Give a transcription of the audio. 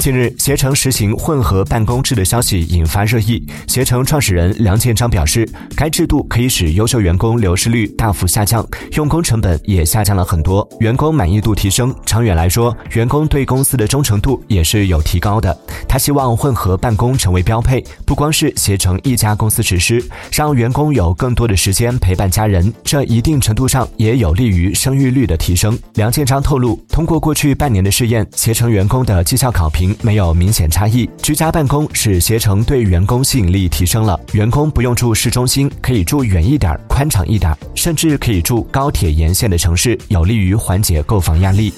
近日，携程实行混合办公制的消息引发热议。携程创始人梁建章表示，该制度可以使优秀员工流失率大幅下降，用工成本也下降了很多，员工满意度提升，长远来说，员工对公司的忠诚度也是有提高的。他希望混合办公成为标配，不光是携程一家公司实施，让员工有更多的时间陪伴家人，这一定程度上也有利于生育率的提升。梁建章透露，通过过去半年的试验，携程员工的绩效考评。没有明显差异。居家办公使携程对员工吸引力提升了，员工不用住市中心，可以住远一点、宽敞一点，甚至可以住高铁沿线的城市，有利于缓解购房压力。